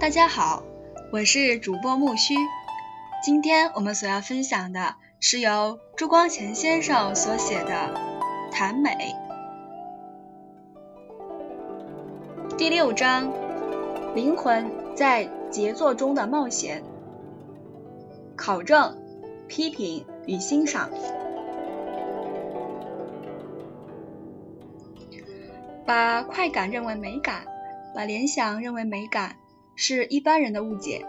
大家好，我是主播木须。今天我们所要分享的是由朱光潜先生所写的《谈美》第六章：灵魂在杰作中的冒险。考证、批评与欣赏。把快感认为美感，把联想认为美感，是一般人的误解。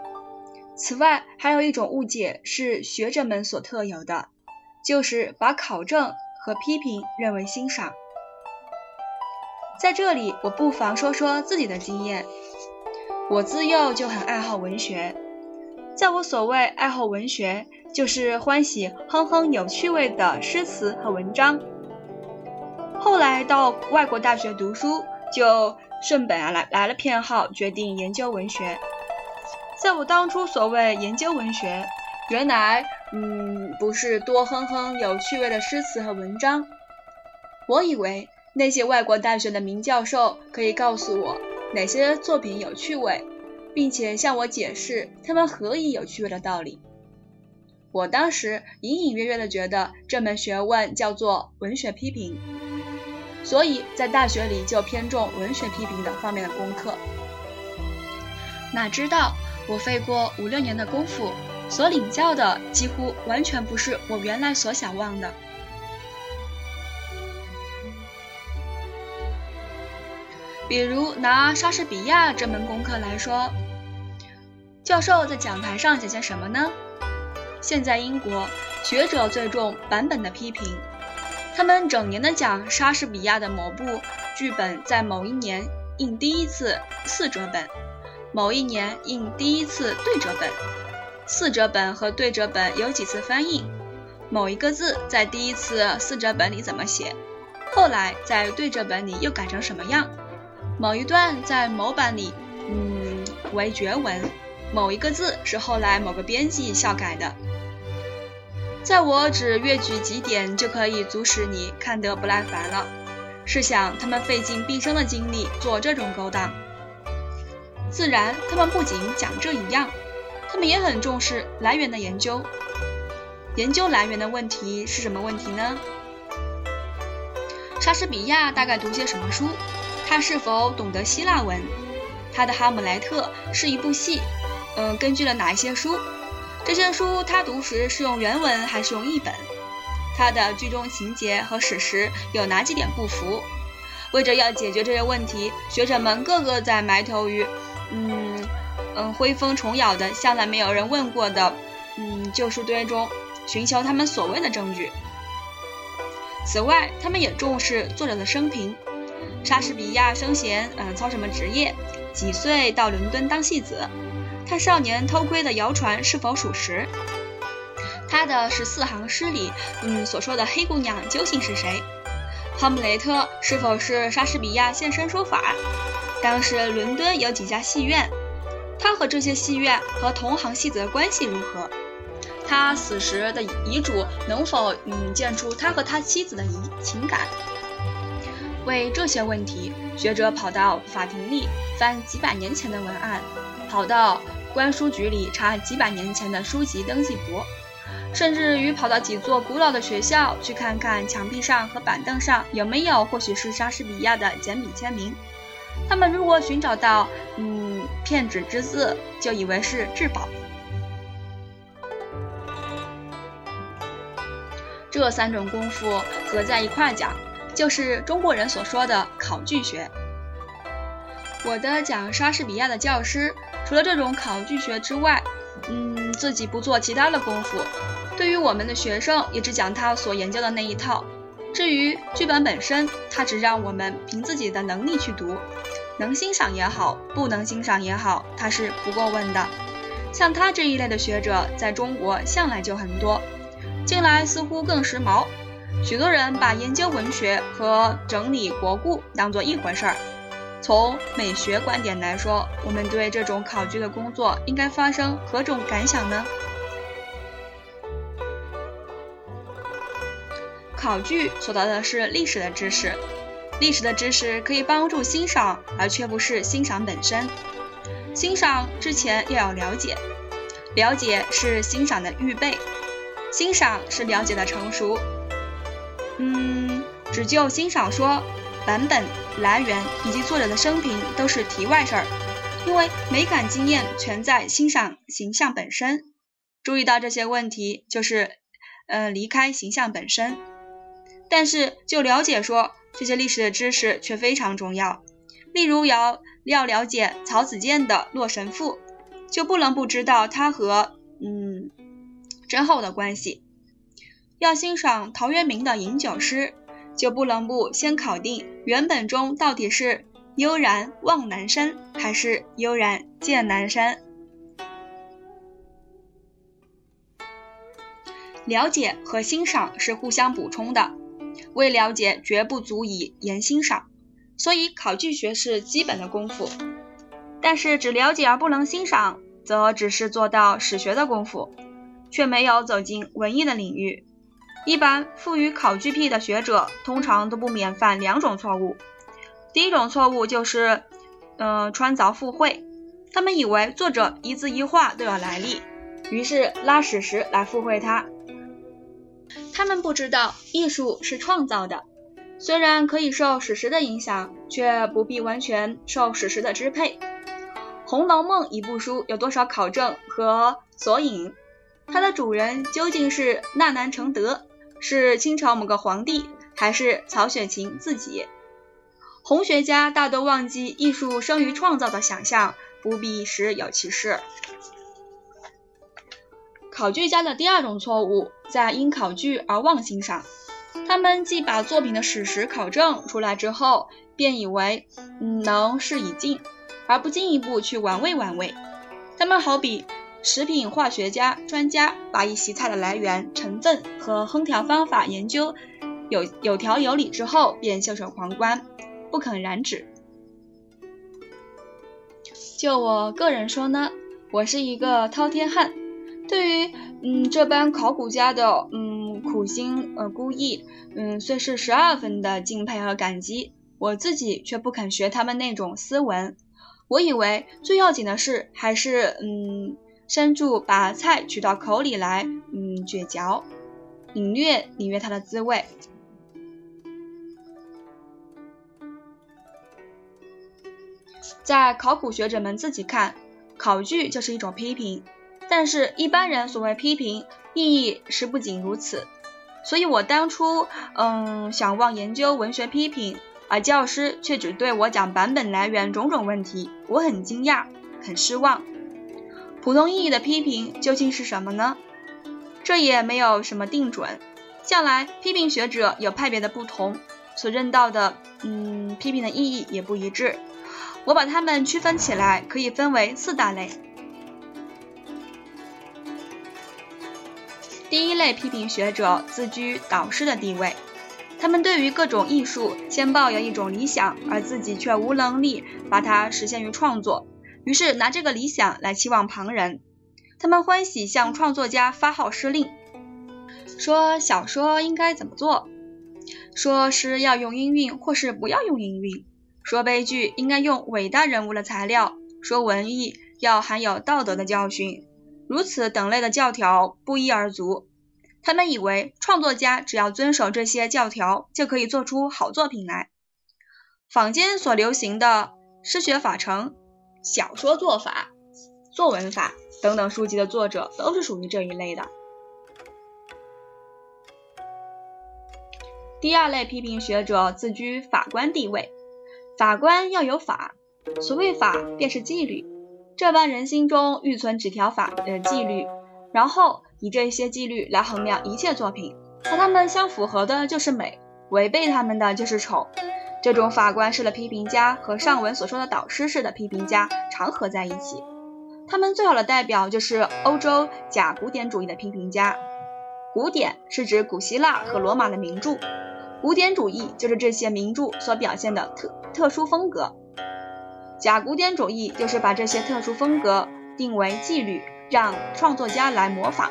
此外，还有一种误解是学者们所特有的，就是把考证和批评认为欣赏。在这里，我不妨说说自己的经验。我自幼就很爱好文学，在我所谓爱好文学，就是欢喜哼哼有趣味的诗词和文章。后来到外国大学读书，就顺本啊来来了偏好，决定研究文学。在我当初所谓研究文学，原来嗯不是多哼哼有趣味的诗词和文章。我以为那些外国大学的名教授可以告诉我哪些作品有趣味，并且向我解释他们何以有趣味的道理。我当时隐隐约约的觉得这门学问叫做文学批评。所以在大学里就偏重文学批评等方面的功课。哪知道我费过五六年的功夫，所领教的几乎完全不是我原来所想望的。比如拿莎士比亚这门功课来说，教授在讲台上讲些什么呢？现在英国学者最重版本的批评。他们整年的讲莎士比亚的某部剧本在某一年印第一次四折本，某一年印第一次对折本，四折本和对折本有几次翻译，某一个字在第一次四折本里怎么写，后来在对折本里又改成什么样，某一段在某版里嗯为绝文，某一个字是后来某个编辑校改的。在我只略举几点，就可以足使你看得不耐烦了。试想，他们费尽毕生的精力做这种勾当，自然，他们不仅讲这一样，他们也很重视来源的研究。研究来源的问题是什么问题呢？莎士比亚大概读些什么书？他是否懂得希腊文？他的《哈姆雷特》是一部戏，嗯，根据了哪一些书？这些书他读时是用原文还是用译本？他的剧中情节和史实有哪几点不符？为着要解决这些问题，学者们个个在埋头于，嗯嗯，灰风虫咬的、向来没有人问过的，嗯，旧书堆中寻求他们所谓的证据。此外，他们也重视作者的生平。莎士比亚生前，嗯，操什么职业？几岁到伦敦当戏子？他少年偷窥的谣传是否属实？他的十四行诗里，嗯，所说的黑姑娘究竟是谁？哈姆雷特是否是莎士比亚现身说法？当时伦敦有几家戏院？他和这些戏院和同行戏子的关系如何？他死时的遗嘱能否嗯见出他和他妻子的遗情感？为这些问题，学者跑到法庭里翻几百年前的文案。跑到官书局里查几百年前的书籍登记簿，甚至于跑到几座古老的学校去看看墙壁上和板凳上有没有或许是莎士比亚的简笔签名。他们如果寻找到嗯片纸之字，就以为是至宝。这三种功夫合在一块讲，就是中国人所说的考据学。我的讲莎士比亚的教师。除了这种考据学之外，嗯，自己不做其他的功夫。对于我们的学生，也只讲他所研究的那一套。至于剧本本身，他只让我们凭自己的能力去读，能欣赏也好，不能欣赏也好，他是不过问的。像他这一类的学者，在中国向来就很多，近来似乎更时髦。许多人把研究文学和整理国故当做一回事儿。从美学观点来说，我们对这种考据的工作应该发生何种感想呢？考据所得的是历史的知识，历史的知识可以帮助欣赏，而却不是欣赏本身。欣赏之前要有了解，了解是欣赏的预备，欣赏是了解的成熟。嗯，只就欣赏说，版本、来源以及作者的生平都是题外事儿，因为美感经验全在欣赏形象本身。注意到这些问题，就是呃离开形象本身。但是就了解说，这些历史的知识却非常重要。例如要要了解曹子建的《洛神赋》，就不能不知道他和嗯甄后的关系。要欣赏陶渊明的饮酒诗，就不能不先考定原本中到底是悠然望南山，还是悠然见南山。了解和欣赏是互相补充的，未了解绝不足以言欣赏，所以考据学是基本的功夫。但是只了解而不能欣赏，则只是做到史学的功夫，却没有走进文艺的领域。一般富于考据癖的学者，通常都不免犯两种错误。第一种错误就是，嗯，穿凿附会，他们以为作者一字一画都有来历，于是拉史实来附会他。他们不知道艺术是创造的，虽然可以受史实的影响，却不必完全受史实的支配。《红楼梦》一部书有多少考证和索引？它的主人究竟是纳兰承德，是清朝某个皇帝，还是曹雪芹自己？红学家大多忘记艺术生于创造的想象，不必时有其事。考据家的第二种错误，在因考据而忘欣赏。他们既把作品的史实考证出来之后，便以为能事已尽，而不进一步去玩味玩味。他们好比食品化学家专家，把一席菜的来源、成分和烹调方法研究有有条有理之后，便袖手旁观，不肯染指。就我个人说呢，我是一个滔天汉。对于嗯这般考古家的嗯苦心呃孤诣，嗯虽是十二分的敬佩和感激，我自己却不肯学他们那种斯文。我以为最要紧的是还是嗯伸住把菜取到口里来，嗯咀嚼，领略领略它的滋味。在考古学者们自己看，考据就是一种批评。但是，一般人所谓批评，意义是不仅如此。所以我当初，嗯，想望研究文学批评，而教师却只对我讲版本来源种种问题，我很惊讶，很失望。普通意义的批评究竟是什么呢？这也没有什么定准。向来批评学者有派别的不同，所认到的，嗯，批评的意义也不一致。我把它们区分起来，可以分为四大类。第一类批评学者自居导师的地位，他们对于各种艺术先抱有一种理想，而自己却无能力把它实现于创作，于是拿这个理想来期望旁人。他们欢喜向创作家发号施令，说小说应该怎么做，说诗要用音韵或是不要用音韵，说悲剧应该用伟大人物的材料，说文艺要含有道德的教训。如此等类的教条不一而足，他们以为创作家只要遵守这些教条，就可以做出好作品来。坊间所流行的诗学法成、小说作法、作文法等等书籍的作者，都是属于这一类的。第二类批评学者自居法官地位，法官要有法，所谓法便是纪律。这般人心中预存几条法的纪律，然后以这些纪律来衡量一切作品，和他们相符合的就是美，违背他们的就是丑。这种法官式的批评家和上文所说的导师式的批评家常合在一起。他们最好的代表就是欧洲假古典主义的批评家。古典是指古希腊和罗马的名著，古典主义就是这些名著所表现的特特殊风格。假古典主义就是把这些特殊风格定为纪律，让创作家来模仿。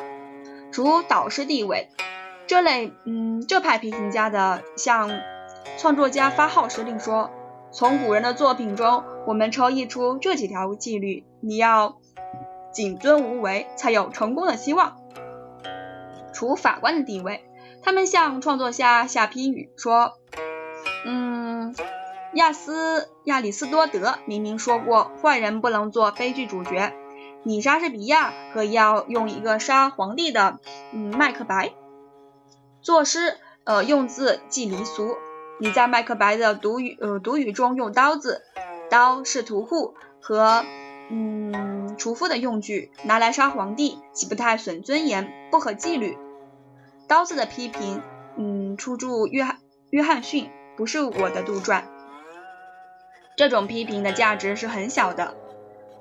除导师地位，这类嗯这派批评家的像创作家发号施令说：“从古人的作品中，我们抽译出这几条纪律：你要谨遵无为，才有成功的希望。除法官的地位，他们向创作下下批语说：“嗯，亚斯亚里斯多德明明说过，坏人不能做悲剧主角。你莎士比亚可要用一个杀皇帝的，嗯，麦克白。作诗，呃，用字既离俗。你在麦克白的独语，呃，独语中用刀子，刀是屠户和嗯屠夫的用具，拿来杀皇帝，岂不太损尊严，不合纪律？”刀子的批评，嗯，出自约翰约翰逊，不是我的杜撰。这种批评的价值是很小的。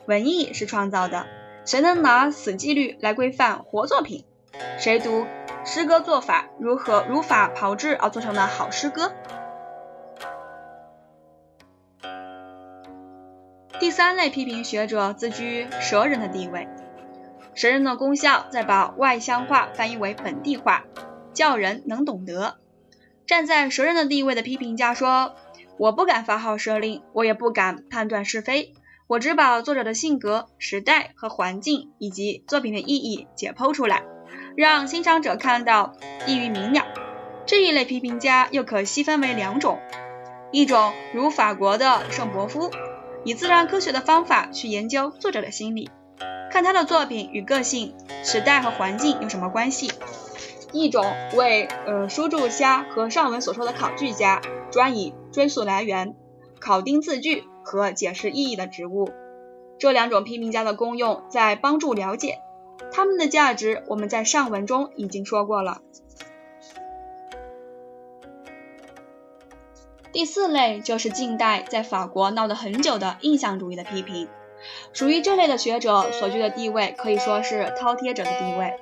文艺是创造的，谁能拿死纪律来规范活作品？谁读诗歌做法如何如法炮制而做成的好诗歌？第三类批评学者自居蛇人的地位。蛇人的功效在把外乡话翻译为本地话，叫人能懂得。站在蛇人的地位的批评家说：“我不敢发号施令，我也不敢判断是非，我只把作者的性格、时代和环境以及作品的意义解剖出来，让欣赏者看到易于明了。”这一类批评家又可细分为两种：一种如法国的圣伯夫，以自然科学的方法去研究作者的心理。看他的作品与个性、时代和环境有什么关系？一种为呃书注家和上文所说的考据家，专以追溯来源、考丁字句和解释意义的职务。这两种批评家的功用在帮助了解他们的价值，我们在上文中已经说过了。第四类就是近代在法国闹得很久的印象主义的批评。属于这类的学者所居的地位，可以说是饕餮者的地位。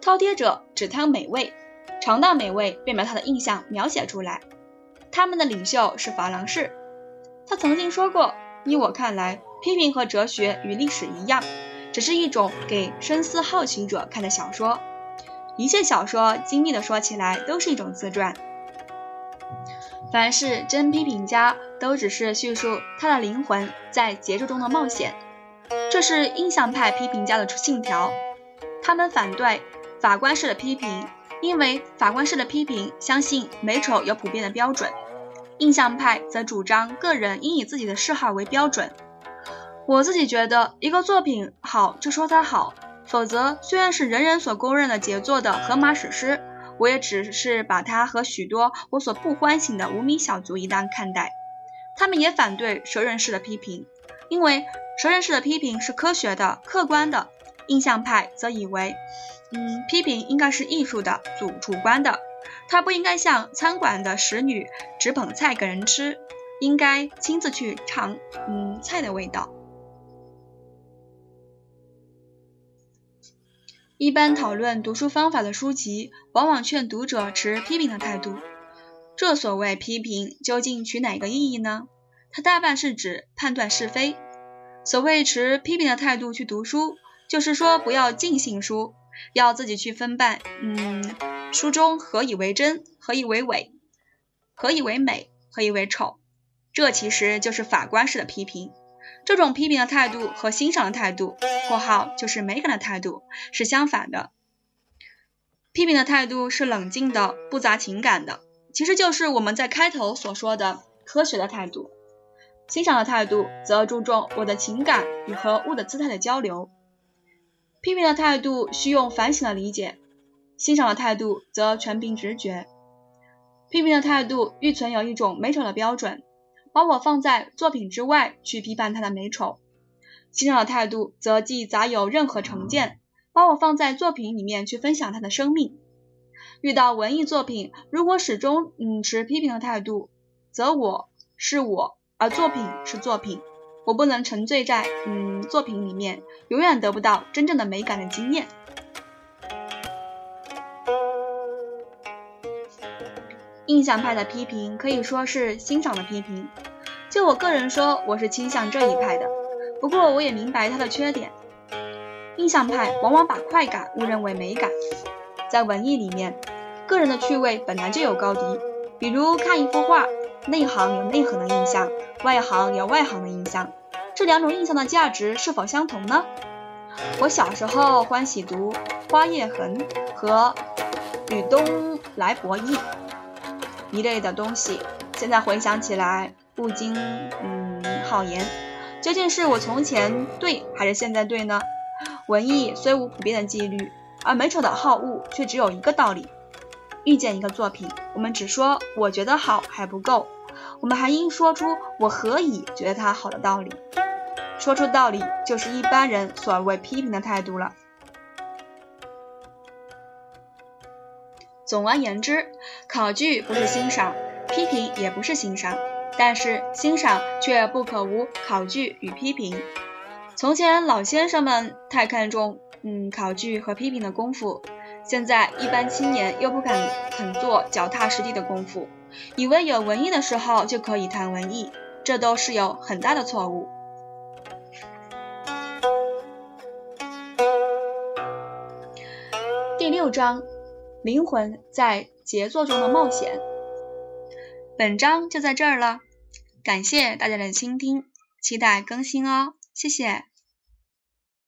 饕餮者只贪美味，尝到美味便把他的印象描写出来。他们的领袖是法郎士，他曾经说过：“依我看来，批评和哲学与历史一样，只是一种给深思好奇者看的小说。一切小说精密的说起来，都是一种自传。”凡是真批评家，都只是叙述他的灵魂在节奏中的冒险。这是印象派批评家的信条。他们反对法官式的批评，因为法官式的批评相信美丑有普遍的标准。印象派则主张个人应以自己的嗜好为标准。我自己觉得一个作品好就说它好，否则虽然是人人所公认的杰作的荷马史诗。我也只是把他和许多我所不欢喜的无名小卒一般看待。他们也反对蛇人式的批评，因为蛇人式的批评是科学的、客观的。印象派则以为，嗯，批评应该是艺术的、主主观的。他不应该像餐馆的使女只捧菜给人吃，应该亲自去尝，嗯，菜的味道。一般讨论读书方法的书籍，往往劝读者持批评的态度。这所谓批评，究竟取哪个意义呢？它大半是指判断是非。所谓持批评的态度去读书，就是说不要尽信书，要自己去分辨，嗯，书中何以为真，何以为伪，何以为美，何以为丑。这其实就是法官式的批评。这种批评的态度和欣赏的态度（括号就是美感的态度）是相反的。批评的态度是冷静的、不杂情感的，其实就是我们在开头所说的科学的态度。欣赏的态度则注重我的情感与和物的姿态的交流。批评的态度需用反省的理解，欣赏的态度则全凭直觉。批评的态度欲存有一种美丑的标准。把我放在作品之外去批判它的美丑，欣赏的态度则既杂有任何成见，把我放在作品里面去分享它的生命。遇到文艺作品，如果始终嗯持批评的态度，则我是我，而作品是作品，我不能沉醉在嗯作品里面，永远得不到真正的美感的经验。印象派的批评可以说是欣赏的批评，就我个人说，我是倾向这一派的。不过我也明白它的缺点。印象派往往把快感误认为美感，在文艺里面，个人的趣味本来就有高低。比如看一幅画，内行有内行的印象，外行有外行的印象。这两种印象的价值是否相同呢？我小时候欢喜读《花叶痕》和《吕东来博弈》一类的东西，现在回想起来，不禁嗯好言。究竟是我从前对，还是现在对呢？文艺虽无普遍的纪律，而美丑的好恶却只有一个道理：遇见一个作品，我们只说我觉得好还不够，我们还应说出我何以觉得它好的道理。说出道理，就是一般人所谓批评的态度了。总而言之，考据不是欣赏，批评也不是欣赏，但是欣赏却不可无考据与批评。从前老先生们太看重嗯考据和批评的功夫，现在一般青年又不敢肯做脚踏实地的功夫，以为有文艺的时候就可以谈文艺，这都是有很大的错误。第六章，灵魂在杰作中的冒险。本章就在这儿了，感谢大家的倾听，期待更新哦，谢谢。